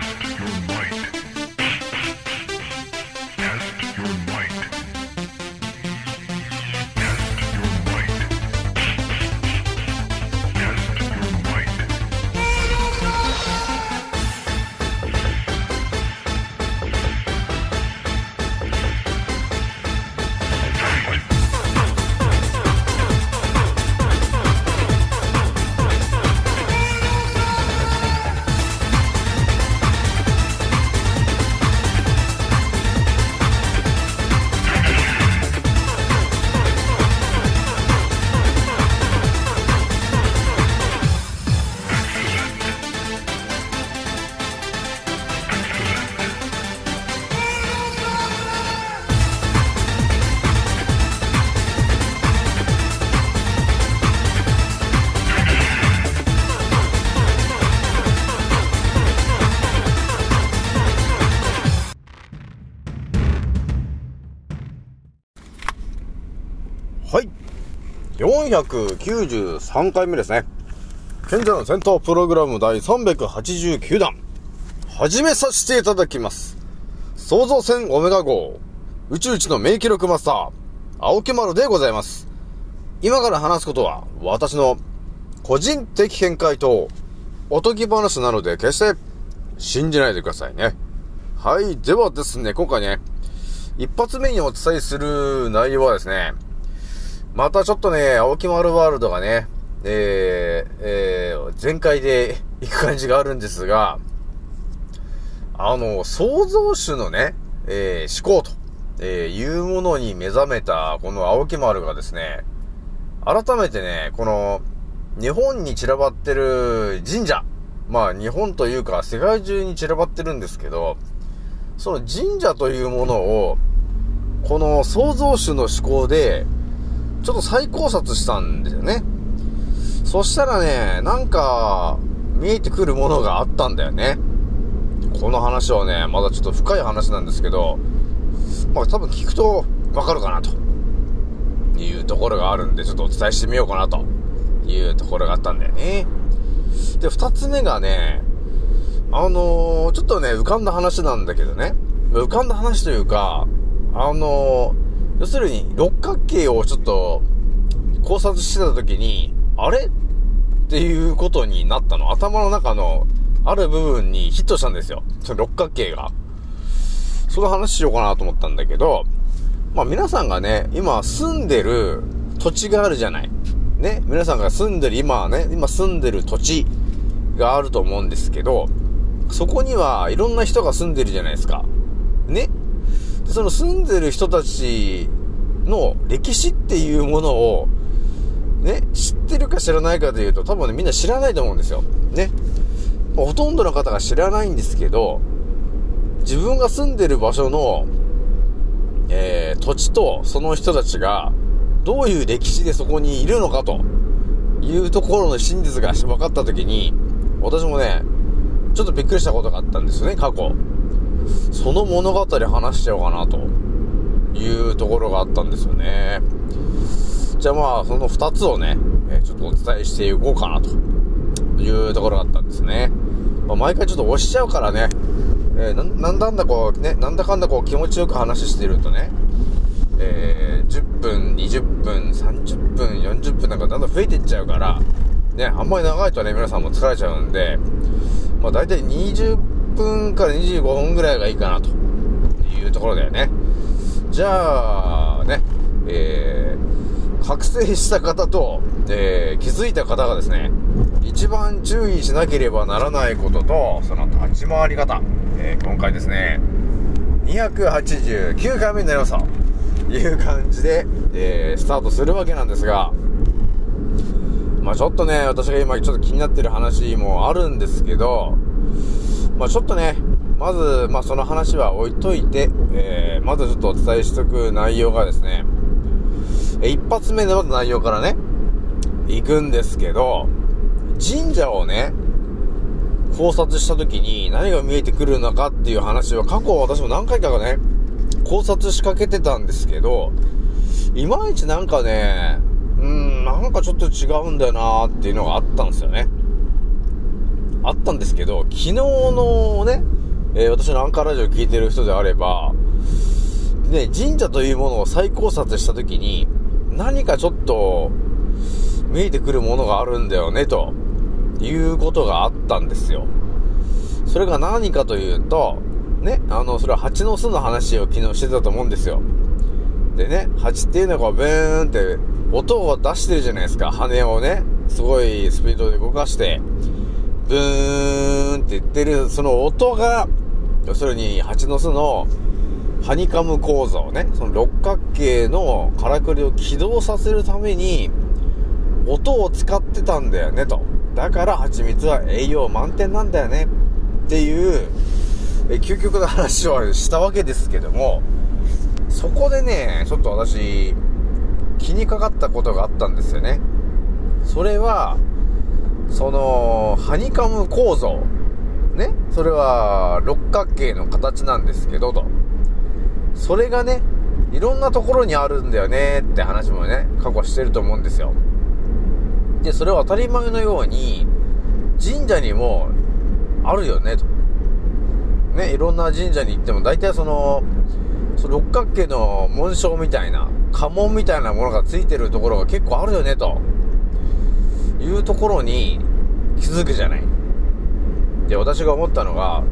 Test your might. 493回目ですね。賢者の戦闘プログラム第389弾。始めさせていただきます。創造船オメガ号、宇宙一の名記録マスター、青木丸でございます。今から話すことは、私の個人的見解と、おとぎ話なので決して信じないでくださいね。はい。ではですね、今回ね、一発目にお伝えする内容はですね、またちょっとね、青木丸ワールドがね、えー、えー、全開で 行く感じがあるんですが、あの、創造主のね、えー、思考と、え、いうものに目覚めた、この青木丸がですね、改めてね、この、日本に散らばってる神社、まあ日本というか世界中に散らばってるんですけど、その神社というものを、この創造主の思考で、ちょっと再考察したんですよね。そしたらね、なんか、見えてくるものがあったんだよね。この話はね、まだちょっと深い話なんですけど、まあ多分聞くとわかるかなと。いうところがあるんで、ちょっとお伝えしてみようかなと。いうところがあったんだよね。で、二つ目がね、あのー、ちょっとね、浮かんだ話なんだけどね。浮かんだ話というか、あのー、要するに、六角形をちょっと考察してた時に、あれ？っていうことになったの。頭の中のある部分にヒットしたんですよ。その六角形が。その話しようかなと思ったんだけど、まあ皆さんがね、今住んでる土地があるじゃない。ね、皆さんが住んでる、今はね、今住んでる土地があると思うんですけど、そこにはいろんな人が住んでるじゃないですか。ね？でその住んでる人たちの歴史っていうものを、ね、知ってるか知らないかで言うと多分ね、みんな知らないと思うんですよ。ね。ほとんどの方が知らないんですけど、自分が住んでる場所の、えー、土地とその人たちが、どういう歴史でそこにいるのかというところの真実が分かったときに、私もね、ちょっとびっくりしたことがあったんですよね、過去。その物語話しちゃおうかなというところがあったんですよね。じゃあまあ、その二つをね、えちょっとお伝えしていこうかなというところがあったんですね。まあ、毎回ちょっと押しちゃうからね、えー、ななんだんだこうね、なんだかんだこう気持ちよく話してるとね、えー、10分、20分、30分、40分なんかだんだん増えていっちゃうから、ね、あんまり長いとね、皆さんも疲れちゃうんで、まあ大体20分から25分ぐらいがいいかなというところだよね。じゃあ、ね、えー、覚醒した方と、えー、気づいた方がですね、一番注意しなければならないことと、その立ち回り方、えー、今回ですね、289回目になりました。という感じで、えー、スタートするわけなんですが、まあちょっとね、私が今ちょっと気になってる話もあるんですけど、まあちょっとね、まず、まあその話は置いといて、えー、まずちょっとお伝えしとく内容がですね、え一発目のまず内容からね、行くんですけど、神社をね、考察した時に何が見えてくるのかっていう話は過去私も何回かがね、考察しかけてたんですけど、いまいちなんかね、うん、なんかちょっと違うんだよなーっていうのがあったんですよね。あったんですけど、昨日のね、えー私のアンカーラジオ聞いてる人であれば、ね、神社というものを再考察したときに、何かちょっと、見えてくるものがあるんだよね、ということがあったんですよ。それが何かというと、ね、あの、それは蜂の巣の話を昨日してたと思うんですよ。でね、蜂っていうのがブーンって音を出してるじゃないですか。羽をね、すごいスピードで動かして、ブーンって言ってる、その音が、要するに蜂の巣のハニカム構造ね、その六角形のからくりを起動させるために、音を使ってたんだよねと。だから蜂蜜は栄養満点なんだよねっていう、え究極の話をしたわけですけども、そこでね、ちょっと私、気にかかったことがあったんですよね。それは、その、ハニカム構造。ね？それは、六角形の形なんですけど、と。それがね、いろんなところにあるんだよねって話もね、過去してると思うんですよ。で、それは当たり前のように、神社にもあるよね、と。ね、いろんな神社に行っても、大体その、その六角形の紋章みたいな、家紋みたいなものがついてるところが結構あるよね、と。いうところに気づくじゃない。で、私が思ったのが、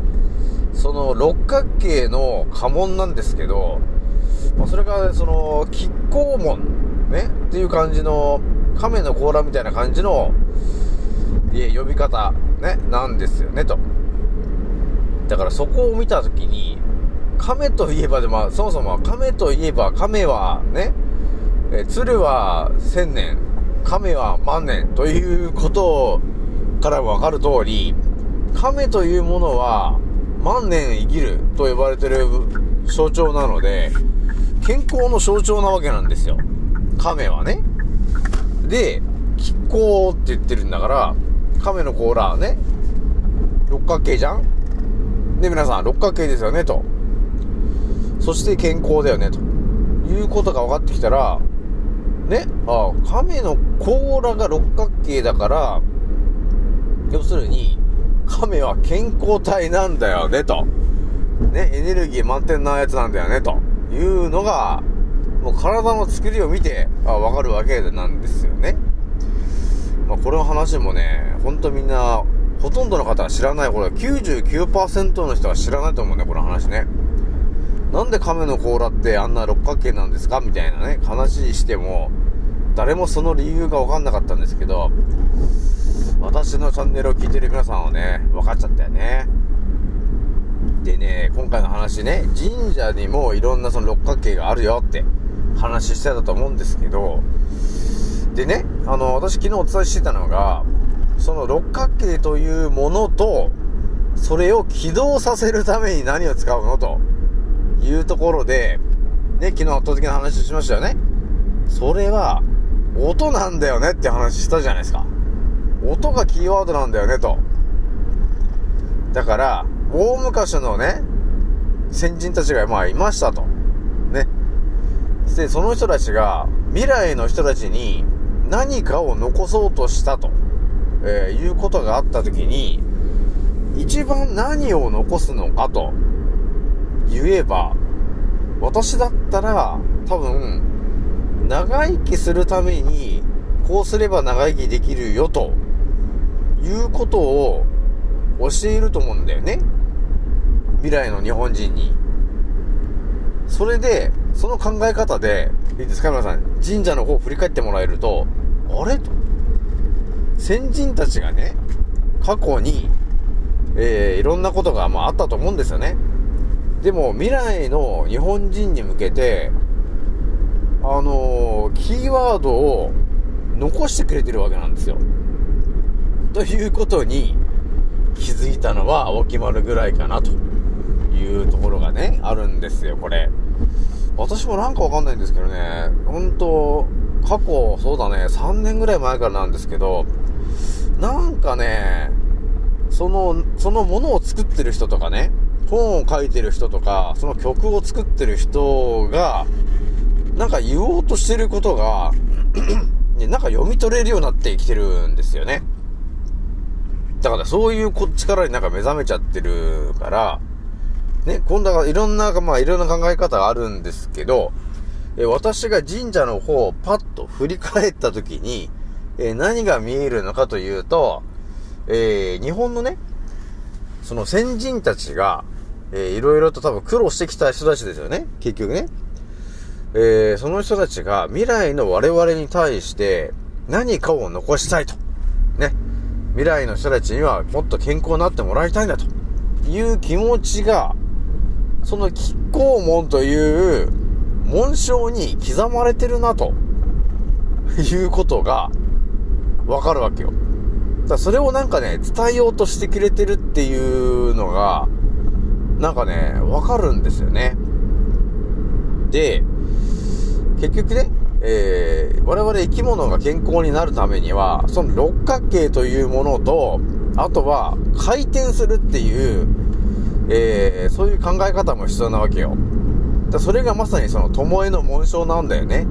その六角形の家紋なんですけど、まあそれがその、亀甲門、ね、っていう感じの、亀の甲羅みたいな感じの、い呼び方、ね、なんですよね、と。だからそこを見たときに、亀といえばで、まあ、そもそも亀といえば、亀はね、え鶴は千年、亀は万年ということからわかる通り、亀というものは万年生きると呼ばれてる象徴なので、健康の象徴なわけなんですよ。亀はね。で、気候って言ってるんだから、亀の甲羅はね、六角形じゃん？で、皆さん、六角形ですよね、と。そして健康だよね、と。いうことが分かってきたら、ね、あ亀の甲羅が六角形だから、要するに、亀は健康体なんだよね、と。ね、エネルギー満点なやつなんだよね、というのが、もう体の作りを見て、あわかるわけなんですよね。まあ、これの話もね、ほんとみんな、ほとんどの方は知らない、これ99%の人は知らないと思うね、この話ね。なんで亀の甲羅ってあんな六角形なんですか？みたいなね、話しても、誰もその理由がわかんなかったんですけど、私のチャンネルを聞いてる皆さんはね、分かっちゃったよね。でね、今回の話ね、神社にもいろんなその六角形があるよって話してたと思うんですけど、でね、あの、私昨日お伝えしてたのが、その六角形というものと、それを起動させるために何を使うのというところで、ね、昨日圧倒的な話をしましたよね。それは、音なんだよねって話したじゃないですか。音がキーワードなんだよねと。だから、大昔のね、先人たちがまあいましたと。ね。で、その人たちが未来の人たちに何かを残そうとしたと、えーいうことがあった時に、一番何を残すのかと言えば、私だったら多分、長生きするために、こうすれば長生きできるよということを教えると思うんだよね。未来の日本人に。それで、その考え方で、いいですか皆さん、神社の方を振り返ってもらえると、あれ？と。先人たちがね、過去に、えー、いろんなことが、まあ、あったと思うんですよね。でも、未来の日本人に向けて、あのーキーワードを残してくれてるわけなんですよ。ということに気づいたのはお決まるぐらいかなというところがね、あるんですよ、これ。私もなんかわかんないんですけどね、本当過去、そうだね、3年ぐらい前からなんですけど、なんかね、その、そのものを作ってる人とかね、本を書いてる人とか、その曲を作ってる人が、なんか言おうとしてることが、ねなんか読み取れるようになってきてるんですよね。だからそういうこ力になんか目覚めちゃってるから、ね、今度はいろんな、まあいろんな考え方があるんですけど、え私が神社の方をパッと振り返った時に、え何が見えるのかというと、えー日本のね、その先人たちが、えーいろいろと多分苦労してきた人たちですよね、結局ね。えーその人たちが未来の我々に対して何かを残したいと。ね。未来の人たちにはもっと健康になってもらいたいんだという気持ちが、その亀甲門という紋章に刻まれてるなということがわかるわけよ。だそれをなんかね、伝えようとしてくれてるっていうのが、なんかね、わかるんですよね。で、結局ね、えー、我々生き物が健康になるためには、その六角形というものと、あとは回転するっていう、えー、そういう考え方も必要なわけよ。だそれがまさにその巴の紋章なんだよね。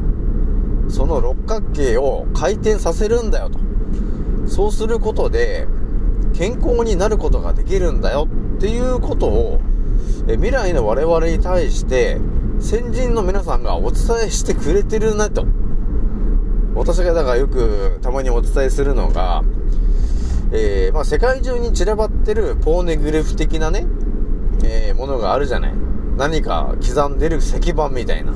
その六角形を回転させるんだよと。そうすることで、健康になることができるんだよっていうことを、え未来の我々に対して、先人の皆さんがお伝えしてくれてるなと。私がだからよくたまにお伝えするのが、えー、まあ世界中に散らばってるポーネグレフ的なね、えー、ものがあるじゃない。何か刻んでる石板みたいな。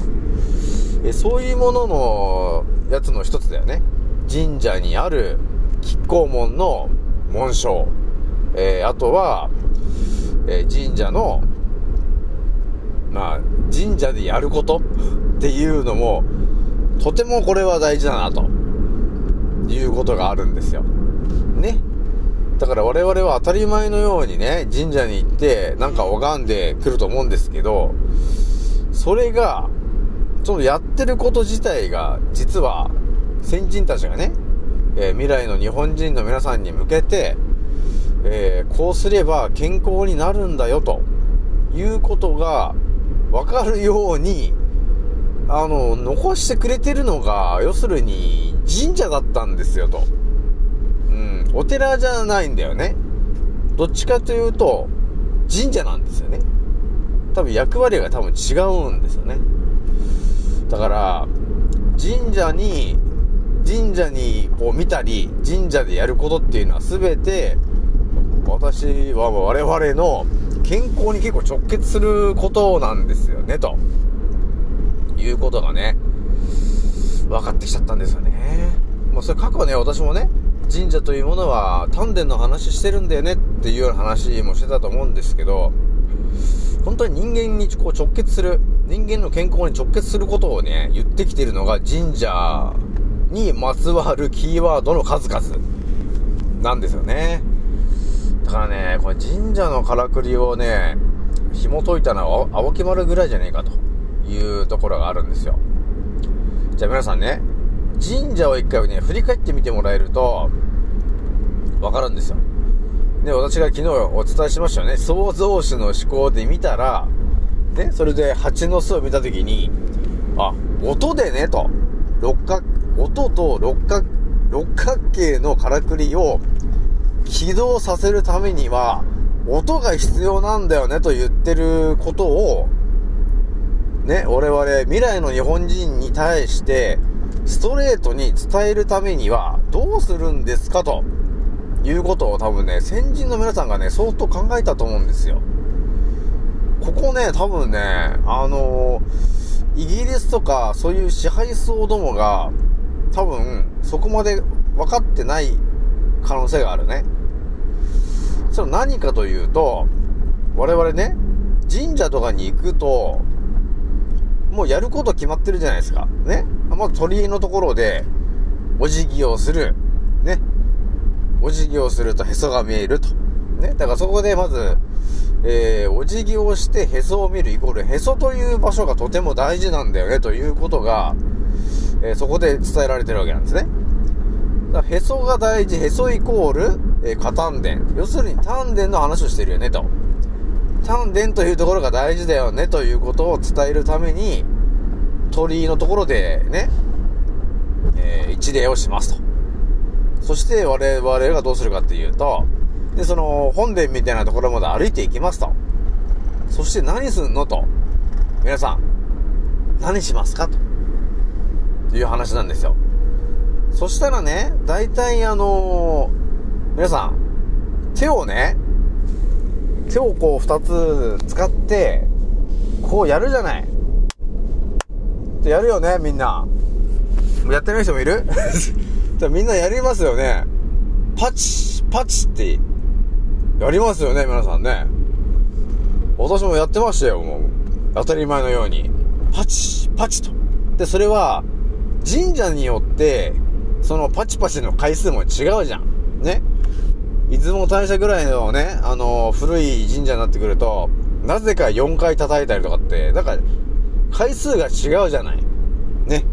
えーそういうもののやつの一つだよね。神社にある亀甲門の紋章。えー、あとは、えー神社の、まあ、神社でやることっていうのも、とてもこれは大事だな、ということがあるんですよ。ね。だから我々は当たり前のようにね、神社に行って、なんか拝んでくると思うんですけど、それが、そのやってること自体が、実は、先人たちがね、えー未来の日本人の皆さんに向けて、えーこうすれば健康になるんだよ、ということが、わかるように、あの、残してくれてるのが、要するに、神社だったんですよ、と。うん、お寺じゃないんだよね。どっちかというと、神社なんですよね。多分役割が多分違うんですよね。だから、神社に、神社にこう見たり、神社でやることっていうのは全て、私は我々の健康に結構直結することなんですよね、ということがね、分かってきちゃったんですよね。まあそれ過去ね、私もね、神社というものは丹田の話してるんだよねっていうような話もしてたと思うんですけど、本当に人間にこう直結する、人間の健康に直結することをね、言ってきてるのが神社にまつわるキーワードの数々なんですよね。だからね、これ神社のからくりをね、紐解いたのは青木丸ぐらいじゃねえかというところがあるんですよ。じゃあ皆さんね、神社を一回ね、振り返ってみてもらえると、わかるんですよ。ね、私が昨日お伝えしましたよね。創造主の思考で見たら、ね、それで蜂の巣を見たときに、あ、音でね、と。六角、音と六角、六角形のからくりを起動させるためには、音が必要なんだよねと言ってることを、ね、我々未来の日本人に対して、ストレートに伝えるためには、どうするんですかと、いうことを多分ね、先人の皆さんがね、相当考えたと思うんですよ。ここね、多分ね、あのイギリスとか、そういう支配層どもが、多分、そこまで分かってない可能性があるね。それは何かというと、我々ね、神社とかに行くと、もうやること決まってるじゃないですか。ね。まず鳥居のところで、お辞儀をする。ね。お辞儀をするとへそが見えると。ね。だからそこでまず、えー、お辞儀をしてへそを見るイコール、へそという場所がとても大事なんだよね、ということが、えーそこで伝えられてるわけなんですね。だからへそが大事、へそイコール、えー、下丹田。要するに丹田の話をしてるよね、と。丹田というところが大事だよね、ということを伝えるために、鳥居のところでね、えー一礼をしますと。そして我々がどうするかっていうと、で、その、本殿みたいなところまで歩いていきますと。そして何すんのと。皆さん、何しますかと。いう話なんですよ。そしたらね、大体あのー皆さん、手をね、手をこう二つ使って、こうやるじゃない。ってやるよね、みんな。やってない人もいる？じゃみんなやりますよね。パチ、パチって、やりますよね、皆さんね。私もやってましたよ、もう。当たり前のように。パチ、パチと。で、それは、神社によって、そのパチパチの回数も違うじゃん。ね。出雲大社ぐらいのね、あの古い神社になってくると、なぜか4回叩いたりとかって、なんか、回数が違うじゃない。ね。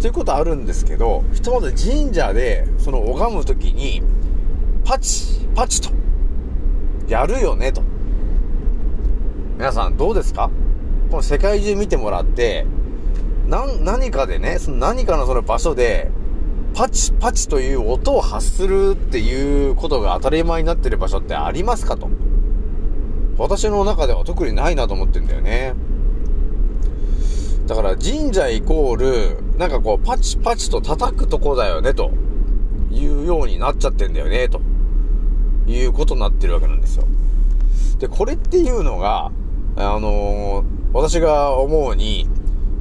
ということあるんですけど、ひとまず神社で、その拝むときに、パチ、パチと、やるよね、と。皆さんどうですか？この世界中見てもらって、な、何かでね、その何かのその場所で、パチパチという音を発するっていうことが当たり前になってる場所ってありますかと。私の中では特にないなと思ってんだよね。だから神社イコール、なんかこうパチパチと叩くとこだよね、というようになっちゃってんだよね、ということになってるわけなんですよ。で、これっていうのが、あのー私が思うに、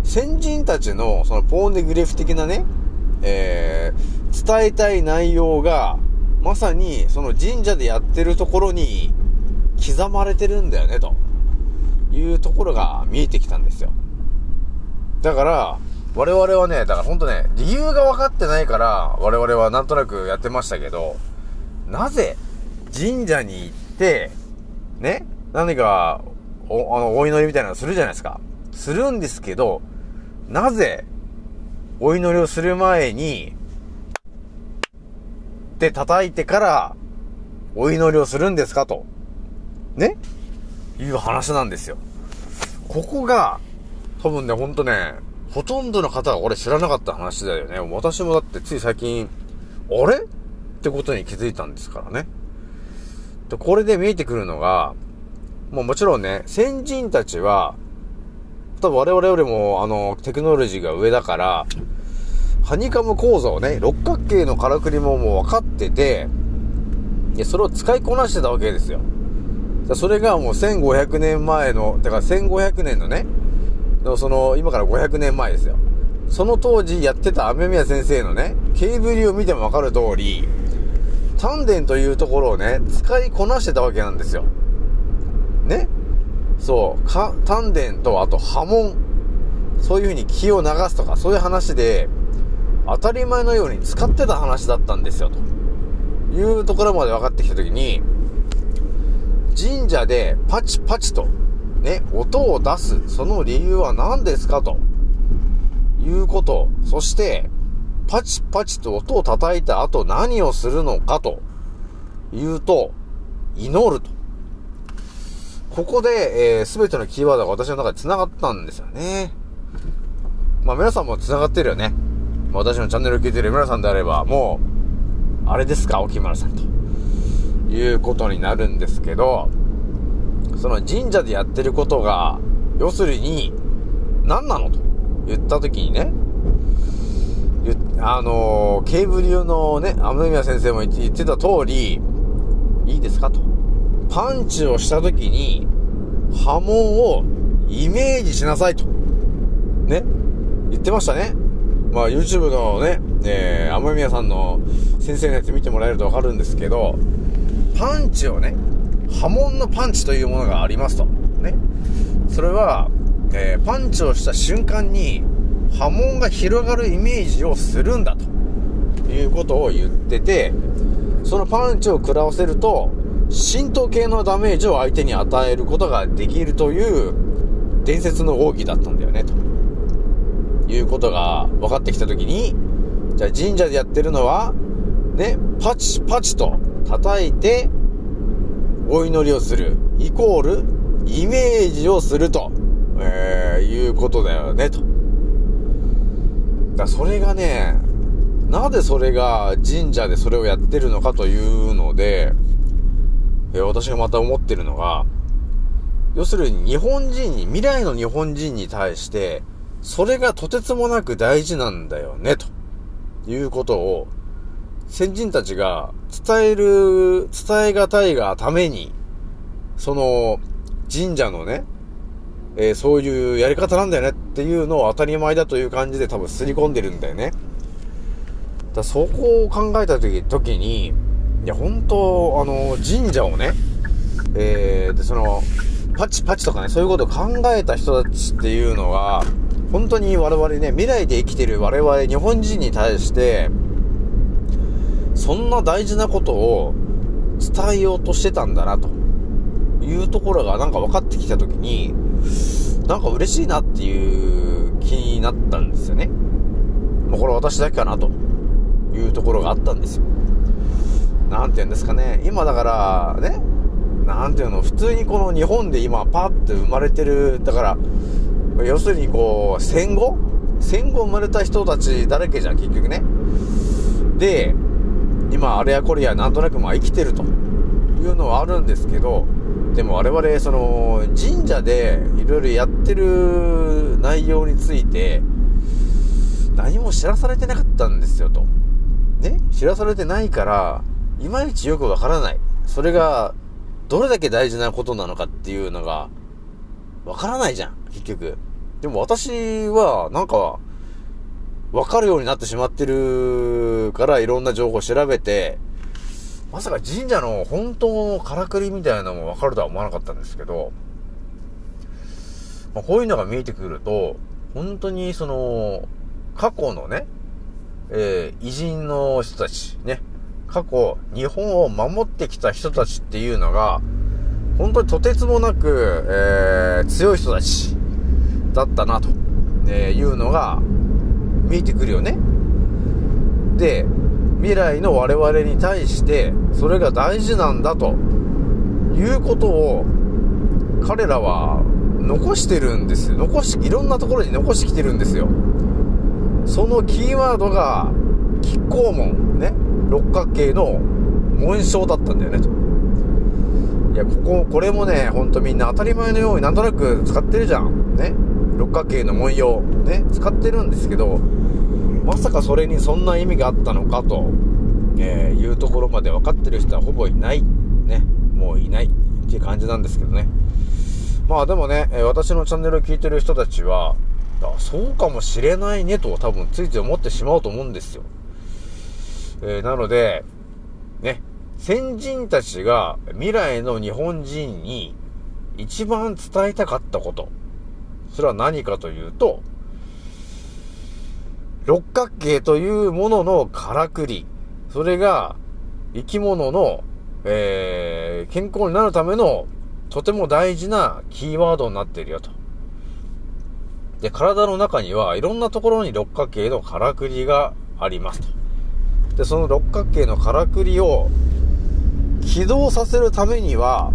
先人たちのそのポーネグレフ的なね、えー、伝えたい内容が、まさにその神社でやってるところに刻まれてるんだよね、というところが見えてきたんですよ。だから、我々はね、だからほんとね、理由が分かってないから、我々はなんとなくやってましたけど、なぜ神社に行って、ね、何か、お、あの、お祈りみたいなのするじゃないですか。するんですけど、なぜ、お祈りをする前に、で叩いてから、お祈りをするんですかと。ね？いう話なんですよ。ここが、多分ね、ほんとね、ほとんどの方が俺知らなかった話だよね。私もだってつい最近、あれ？ってことに気づいたんですからね。で、これで見えてくるのが、もうもちろんね、先人たちは、多分我々よりも、あの、テクノロジーが上だから、ハニカム構造ね、六角形のからくりももう分かってて、で、それを使いこなしてたわけですよ。それがもう1500年前の、だから1500年のね、のその、今から500年前ですよ。その当時やってた雨宮先生のね、ケーブルを見ても分かる通り、丹田というところをね、使いこなしてたわけなんですよ。ね？そう、か、丹田とあと波紋、そういう風に気を流すとか、そういう話で、当たり前のように使ってた話だったんですよ、と。いうところまで分かってきたときに、神社でパチパチと、ね、音を出す、その理由は何ですかと、いうこと、そして、パチパチと音を叩いた後何をするのかと、いうと、祈ると。ここで、えー、すべてのキーワードが私の中で繋がったんですよね。まあ皆さんも繋がってるよね。まあ私のチャンネルを聞いてる皆さんであれば、もう、あれですか、沖村さんと。いうことになるんですけど、その神社でやってることが、要するに、何なのと言った時にね、あのー、ケーブル用のね、雨宮先生も言って言ってた通り、いいですかと。パンチをした時に、波紋をイメージしなさいと。ね。言ってましたね。まあ YouTube のね、えー、雨宮さんの先生のやつ見てもらえるとわかるんですけど、パンチをね、波紋のパンチというものがありますと。ね。それは、えー、パンチをした瞬間に波紋が広がるイメージをするんだということを言ってて、そのパンチを食らわせると、浸透系のダメージを相手に与えることができるという伝説の奥義だったんだよね、と。いうことが分かってきたときに、じゃあ神社でやってるのは、ね、パチパチと叩いて、お祈りをする、イコール、イメージをすると、えー、いうことだよね、と。だそれがね、なぜそれが神社でそれをやってるのかというので、え私がまた思ってるのが、要するに日本人に、未来の日本人に対して、それがとてつもなく大事なんだよね、ということを、先人たちが伝える、伝えがたいがために、その、神社のね、えーそういうやり方なんだよねっていうのを当たり前だという感じで多分刷り込んでるんだよね。だそこを考えた時時に、いや、本当あの、神社をね、えー、で、その、パチパチとかね、そういうことを考えた人たちっていうのは、本当に我々ね、未来で生きてる我々日本人に対して、そんな大事なことを伝えようとしてたんだな、というところがなんか分かってきたときに、なんか嬉しいなっていう気になったんですよね。まあ、これ私だけかな、というところがあったんですよ。なんて言うんですかね。今だから、ね、なんていうの、普通にこの日本で今パッて生まれてる、だから、要するにこう、戦後？戦後生まれた人たちだらけじゃん、結局ね。で、今あれやこれやなんとなくまあ生きてるというのはあるんですけど、でも我々その神社でいろいろやってる内容について何も知らされてなかったんですよと。ね？知らされてないから、いまいちよくわからない。それがどれだけ大事なことなのかっていうのがわからないじゃん、結局。でも私はなんかわかるようになってしまってるからいろんな情報を調べて、まさか神社の本当のからくりみたいなのもわかるとは思わなかったんですけど、まあ、こういうのが見えてくると、本当にその、過去のね、えー偉人の人たち、ね、過去、日本を守ってきた人たちっていうのが、本当にとてつもなく、えー強い人たちだったな、と、えいうのが見えてくるよね。で、未来の我々に対して、それが大事なんだと、いうことを、彼らは残してるんです。残し、いろんなところに残してきてるんですよ。そのキーワードが、亀甲門、ね、六角形の紋章だったんだよね、と。いや、ここ、これもね、ほんとみんな当たり前のようになんとなく使ってるじゃん。ね。六角形の文様、ね、使ってるんですけど、まさかそれにそんな意味があったのかと、えーいうところまで分かってる人はほぼいない。ね。もういないっていう感じなんですけどね。まあでもね、私のチャンネルを聞いてる人たちは、そうかもしれないねと多分ついつい思ってしまうと思うんですよ。えーなので、ね、先人たちが未来の日本人に一番伝えたかったこと。それは何かというと、六角形というもののからくり。それが生き物の、えー健康になるためのとても大事なキーワードになっているよと。で、体の中にはいろんなところに六角形のからくりがありますと。で、その六角形のからくりを起動させるためには、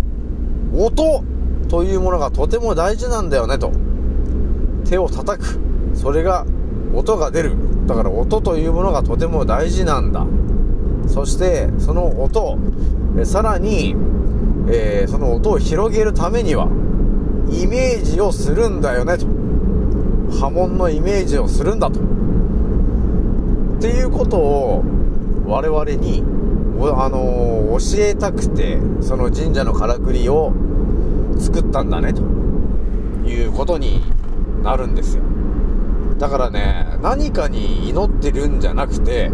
音というものがとても大事なんだよねと。手を叩く。それが音が出る。だから音というものがとても大事なんだ。そして、その音、さらに、えーその音を広げるためには、イメージをするんだよねと。波紋のイメージをするんだと。っていうことを我々に、あのー教えたくて、その神社のからくりを作ったんだねということになるんですよ。だからね、何かに祈ってるんじゃなくて、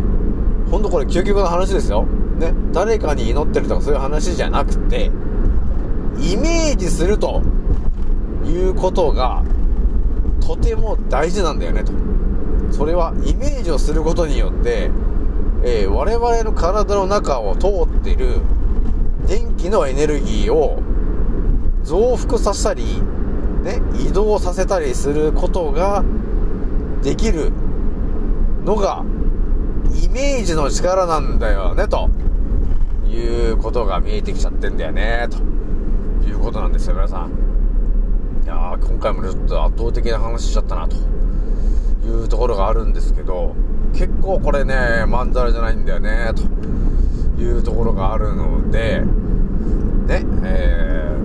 ほんとこれ究極の話ですよ。ね。誰かに祈ってるとかそういう話じゃなくて、イメージするということがとても大事なんだよねと。それはイメージをすることによって、えー我々の体の中を通っている電気のエネルギーを増幅させたり、ね、移動させたりすることができるのがイメージの力なんだよね、ということが見えてきちゃってんだよね、ということなんですよ、皆さん。いやー、今回もちょっと圧倒的な話しちゃったな、というところがあるんですけど、結構これね、まんざらじゃないんだよね、というところがあるので、ね、え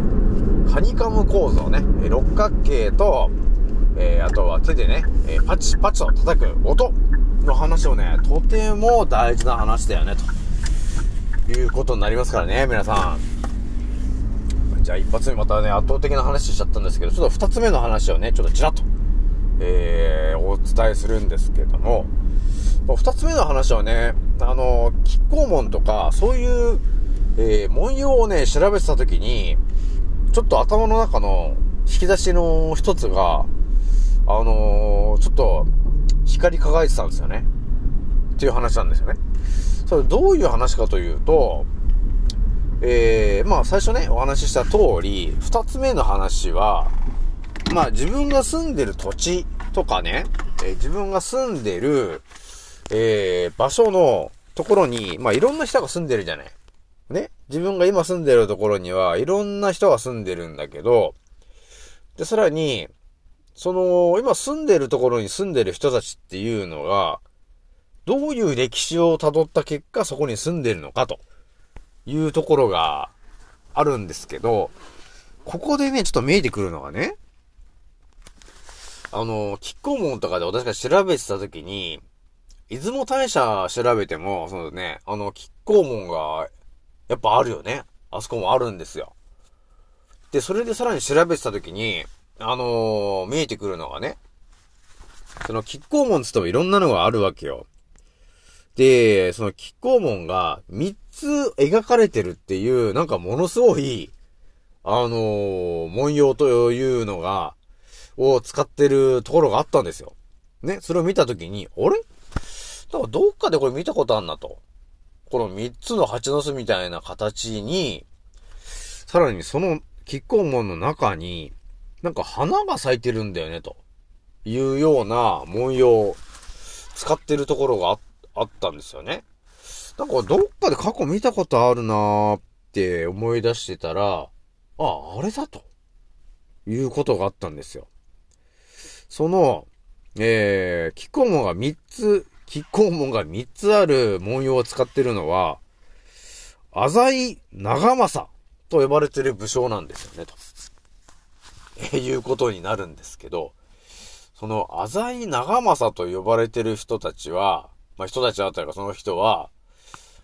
ー、ハニカム構造ね、六角形と、えー、あとは手でね、えーパチパチと叩く音の話をね、とても大事な話だよね、ということになりますからね、皆さん。じゃあ一発目またね、圧倒的な話しちゃったんですけど、ちょっと二つ目の話をね、ちょっとちらっと、えー、お伝えするんですけども、二つ目の話はね、あの、亀甲文とか、そういう、えー、文様をね、調べてた時に、ちょっと頭の中の引き出しの一つが、あのーちょっと、光り輝いてたんですよね。っていう話なんですよね。それどういう話かというと、えー、まあ最初ね、お話しした通り、二つ目の話は、まあ自分が住んでる土地とかね、えー自分が住んでる、えー、場所のところに、まあいろんな人が住んでるじゃない。ね？自分が今住んでるところには、いろんな人が住んでるんだけど、で、さらに、その、今住んでるところに住んでる人たちっていうのが、どういう歴史を辿った結果そこに住んでるのかというところがあるんですけど、ここでね、ちょっと見えてくるのがね、あの、亀甲門とかで私が調べてた時に、出雲大社調べても、そのね、あの、亀甲門が、やっぱあるよね。あそこもあるんですよ。で、それでさらに調べてた時に、あのー見えてくるのがね、その亀甲門つってもいろんなのがあるわけよ。で、その亀甲門が3つ描かれてるっていう、なんかものすごい、あのー文様というのが、を使ってるところがあったんですよ。ね、それを見たときに、あれ？なんかどっかでこれ見たことあんなと。この3つの蜂の巣みたいな形に、さらにその亀甲門の中に、なんか花が咲いてるんだよね、というような文様を使ってるところがあったんですよね。なんかどっかで過去見たことあるなーって思い出してたら、あ、あれだと。いうことがあったんですよ。その、えー、亀甲門が3つ、亀甲門が3つある文様を使ってるのは、浅井長政と呼ばれてる武将なんですよね、と。えいうことになるんですけど、その浅井長政と呼ばれてる人たちは、まあ人たちだったりかその人は、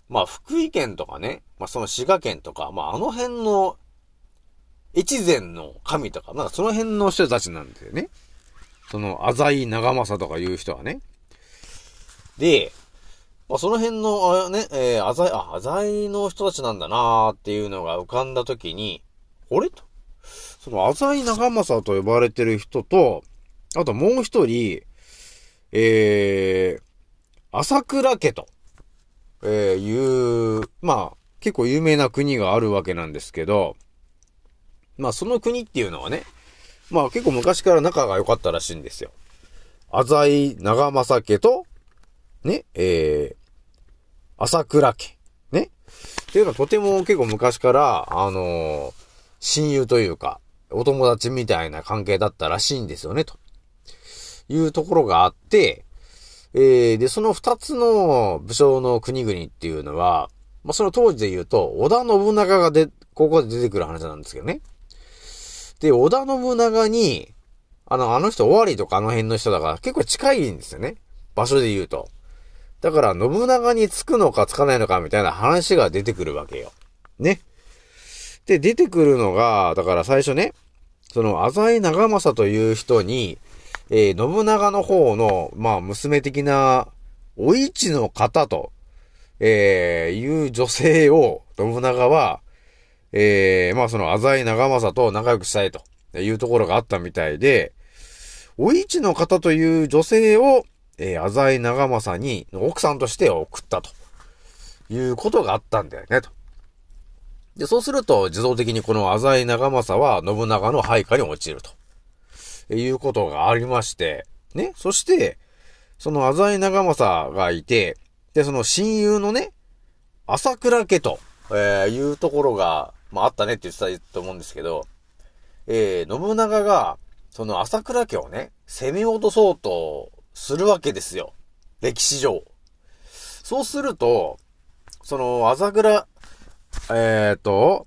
まあ福井県とかね、まあその滋賀県とか、まああの辺の越前の神とか、なんかその辺の人たちなんだよね。その浅井長政とかいう人はね。で、まあ、その辺の、あね、えー、浅井、あ、浅井の人たちなんだなーっていうのが浮かんだときに、あれ？と。その浅井長政と呼ばれてる人と、あともう一人、えー、朝倉家と、えー、いう、まあ、結構有名な国があるわけなんですけど、まあその国っていうのはね、まあ結構昔から仲が良かったらしいんですよ。浅井長政家と、ね、えー、朝倉家。ね。っていうのはとても結構昔から、あのー親友というか、お友達みたいな関係だったらしいんですよね、というところがあって、えー、で、その二つの武将の国々っていうのは、まあ、その当時で言うと、織田信長がで、ここで出てくる話なんですけどね。で、織田信長に、あの、あの人、尾張とかあの辺の人だから結構近いんですよね。場所で言うと。だから、信長につくのかつかないのかみたいな話が出てくるわけよ。ね。で、出てくるのが、だから最初ね、その、浅井長政という人に、えー信長の方の、まあ、娘的な、お市の方と、えーいう女性を、信長は、えーまあ、その、浅井長政と仲良くしたいというところがあったみたいで、お市の方という女性を、えー浅井長政に奥さんとして送ったということがあったんだよね、と。で、そうすると、自動的にこの浅井長政は信長の配下に落ちると。いうことがありまして、ね。そして、その浅井長政がいて、で、その親友のね、朝倉家と、えーいうところが、まああったねって言ってたと思うんですけど、えー、信長が、その朝倉家をね、攻め落とそうとするわけですよ。歴史上。そうすると、その、朝倉、えっ、と、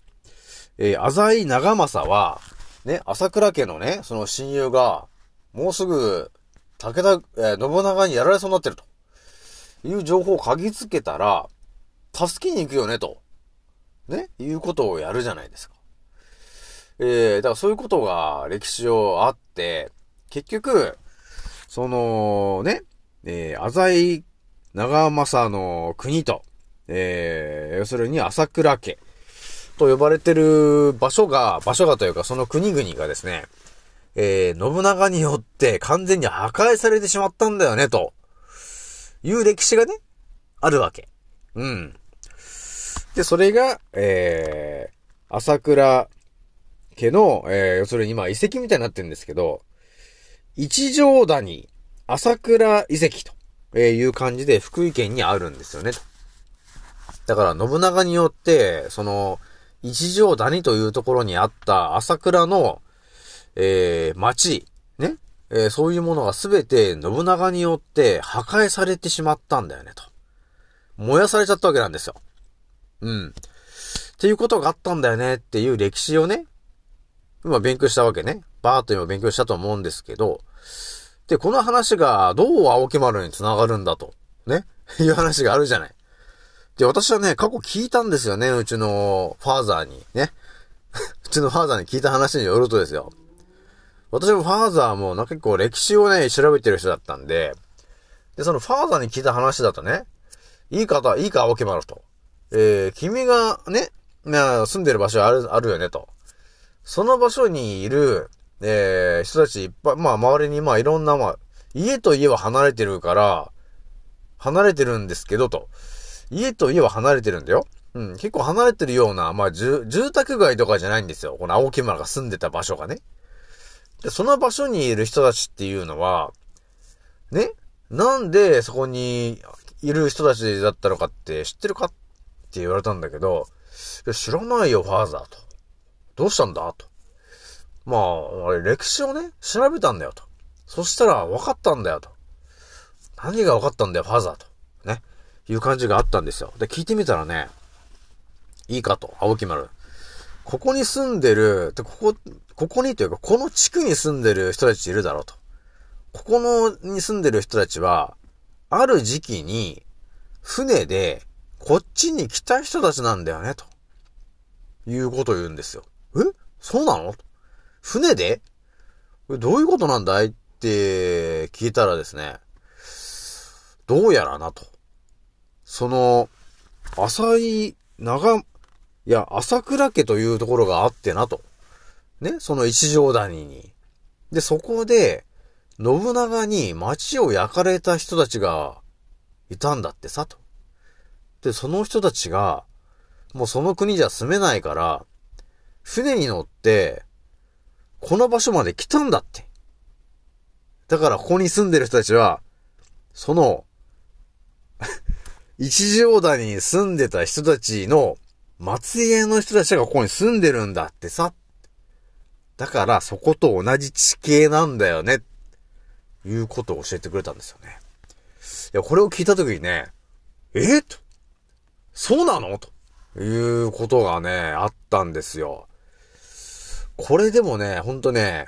えー、浅井長政は、ね、朝倉家のね、その親友が、もうすぐ、武田、えー信長にやられそうになってると。いう情報を嗅ぎつけたら、助けに行くよね、と。ね、いうことをやるじゃないですか。えー、だからそういうことが歴史上あって、結局、その、ね、えー、浅井長政の国と、えー、要するに朝倉家と呼ばれてる場所が、場所がというかその国々がですね、えー、信長によって完全に破壊されてしまったんだよね、という歴史がね、あるわけ。うん。で、それが、えー、朝倉家の、えー、要するに今遺跡みたいになってるんですけど、一条谷朝倉遺跡という感じで福井県にあるんですよね。だから信長によって、その、一条谷というところにあった朝倉の、えー、町、ね、えーそういうものがすべて信長によって破壊されてしまったんだよね、と。燃やされちゃったわけなんですよ。うん。っていうことがあったんだよねっていう歴史をね、今勉強したわけね。バーっと今勉強したと思うんですけど、で、この話がどう青木丸に繋がるんだと、ね、いう話があるじゃない。で、私はね、過去聞いたんですよね、うちのファーザーに、ね？うちのファーザーに聞いた話によるとですよ。私もファーザーもな結構歴史をね、調べてる人だったんで、で、そのファーザーに聞いた話だとね、いい方、いいか、青木丸と。えー、君がね、住んでる場所ある、あるよね、と。その場所にいる、えー、人たちいっぱい、まあ、周りに、まあ、いろんな、まあ、家と家は離れてるから、離れてるんですけど、と。家と家は離れてるんだよ。うん、結構離れてるような、まあ、住、住宅街とかじゃないんですよ。この青木村が住んでた場所がね。で、その場所にいる人たちっていうのは、ね、なんでそこにいる人たちだったのかって知ってるかって言われたんだけど、知らないよ、ファーザーと。どうしたんだと。まあ、あれ、歴史をね、調べたんだよと。そしたら、分かったんだよと。何が分かったんだよ、ファザーと。ね。いう感じがあったんですよ。で、聞いてみたらね、いいかと、青木丸。ここに住んでる、で、ここ、ここにというか、この地区に住んでる人たちいるだろうと。ここの、に住んでる人たちは、ある時期に、船で、こっちに来た人たちなんだよね、と。いうことを言うんですよ。え？そうなの？船で？どういうことなんだいって聞いたらですね、どうやらなと。その、浅い長、いや、朝倉家というところがあってなと。ね、その一条谷に。で、そこで、信長に町を焼かれた人たちがいたんだってさ、と。で、その人たちが、もうその国じゃ住めないから、船に乗って、この場所まで来たんだって。だからここに住んでる人たちは、その、一条谷に住んでた人たちの末裔の人たちがここに住んでるんだってさ。だからそこと同じ地形なんだよね。いうことを教えてくれたんですよね。いや、これを聞いたときにね、えと。そうなの？ということがね、あったんですよ。これでもね、ほんとね、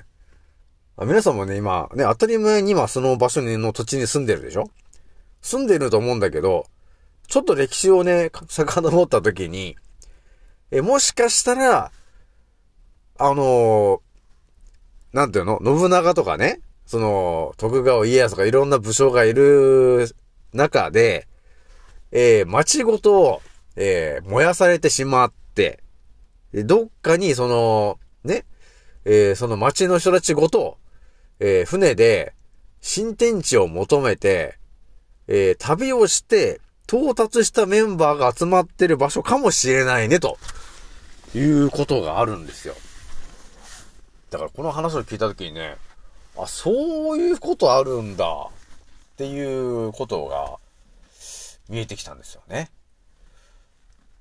皆さんもね、今、ね、当たり前に今その場所にの土地に住んでるでしょ？住んでると思うんだけど、ちょっと歴史をね、遡った時に、え、もしかしたら、あのーなんていうの？信長とかね、その、徳川家康とかいろんな武将がいる中で、えー町ごと、えー燃やされてしまって、どっかにその、ね、えーその町の人たちごと、えー船で新天地を求めて、えー旅をして、到達したメンバーが集まってる場所かもしれないね、ということがあるんですよ。だからこの話を聞いたときにね、あ、そういうことあるんだ、っていうことが見えてきたんですよね。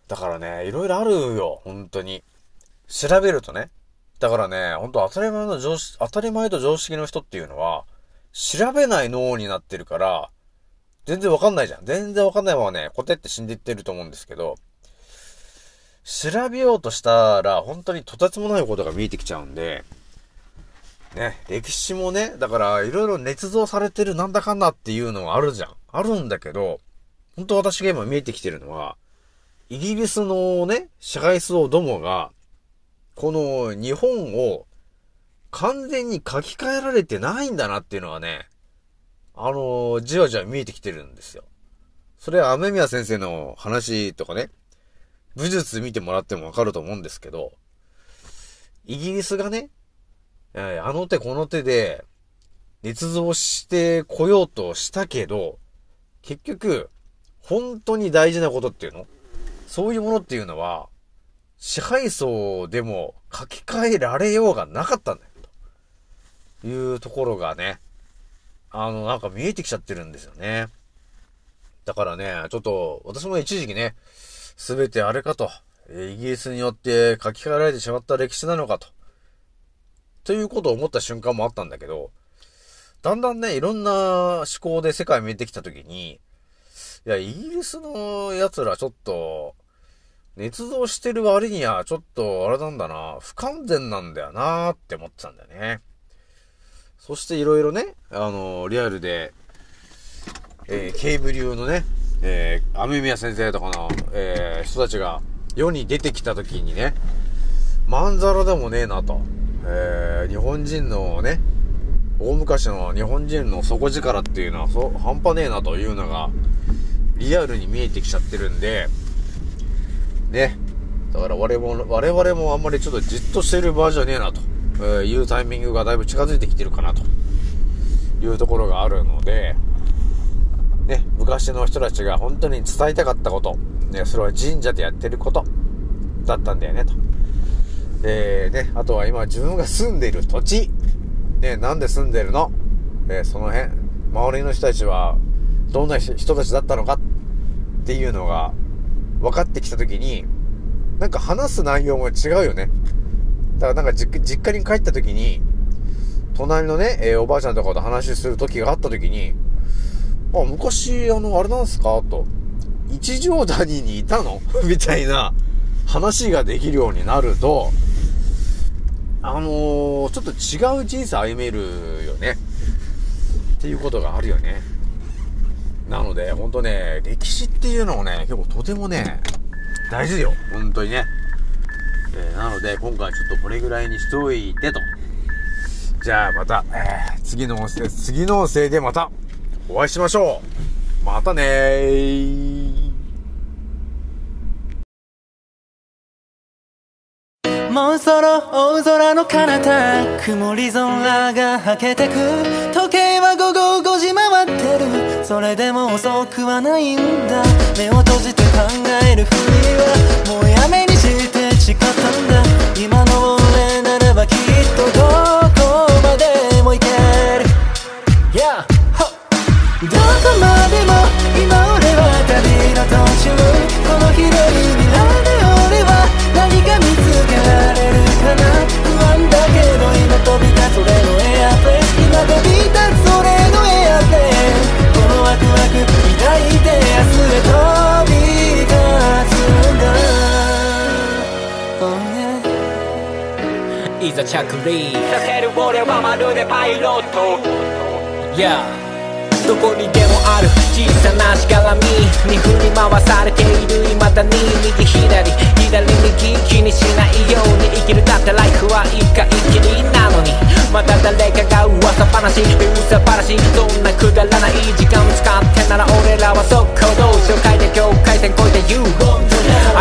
だからね、いろいろあるよ、本当に。調べるとね。だからね、本当当たり前の常識、当たり前と常識の人っていうのは、調べない脳になってるから、全然わかんないじゃん。全然わかんないままね、答えって死んでいってると思うんですけど、調べようとしたら、本当にとてつもないことが見えてきちゃうんで、ね、歴史もね、だから、いろいろ捏造されてるなんだかんだっていうのはあるじゃん。あるんだけど、本当私が今見えてきてるのは、イギリスのね、支配層どもが、この日本を完全に書き換えられてないんだなっていうのはね、あのじわじわ見えてきてるんですよ。それは雨宮先生の話とかね、武術見てもらってもわかると思うんですけど、イギリスがね、あの手この手で、捏造してこようとしたけど、結局、本当に大事なことっていうの？そういうものっていうのは、支配層でも書き換えられようがなかったんだよ。というところがね、あの、なんか見えてきちゃってるんですよね。だからね、ちょっと、私も一時期ね、すべてあれかと、イギリスによって書き換えられてしまった歴史なのかと、ということを思った瞬間もあったんだけど、だんだんね、いろんな思考で世界見えてきたときに、いや、イギリスの奴らちょっと、捏造してる割にはちょっとあれなんだな、不完全なんだよなって思ってたんだよね。そしていろいろね、あの、リアルで、えー、ケーブ流のね、えー、雨宮先生とかの、えー、人たちが世に出てきた時にね、まんざらでもねえなと。えー、日本人のね、大昔の日本人の底力っていうのはそう、半端ねえなというのが、リアルに見えてきちゃってるんで、ね。だから我々も、我々もあんまりちょっとじっとしてる場合じゃねえなと、えーいうタイミングがだいぶ近づいてきてるかなと。いうところがあるので、ね、昔の人たちが本当に伝えたかったこと、ね、それは神社でやってること。だったんだよねと。えー、ね、あとは今自分が住んでいる土地、ね、なんで住んでるの？えーその辺、周りの人たちはどんな人たちだったのかっていうのが分かってきたときに、なんか話す内容も違うよね。だからなんか実家に帰ったときに、隣のね、えーおばあちゃんとかと話する時があったときに、あ、昔、あの、あれなんすか？と。一条谷にいたの？みたいな話ができるようになると、あのー、ちょっと違う人生歩めるよね。っていうことがあるよね。なので、ほんとね、歴史っていうのをね、結構とてもね、大事よ。ほんとにね。えーなので、今回ちょっとこれぐらいにしといてと。じゃあまた、えー次の音声、次の音声でまたお会いしましょう。またねー。もうそろ大空の彼方曇り空がはけてく。時計は午後5時回ってる。それでも遅くはないんだ。目を閉じて考えるふりはもうやめにして誓ったんだ。今の yeah いざ着陸させる俺はまるでパイロット Yeah どこにでもある小さなしがらみに振り回されている未だに右左左右気にしないように生きるだってライフは一回きりなのにまた誰かが噂話噂話そんなくだらない時間使ってなら俺らは速攻動紹介で境界線越えて You あ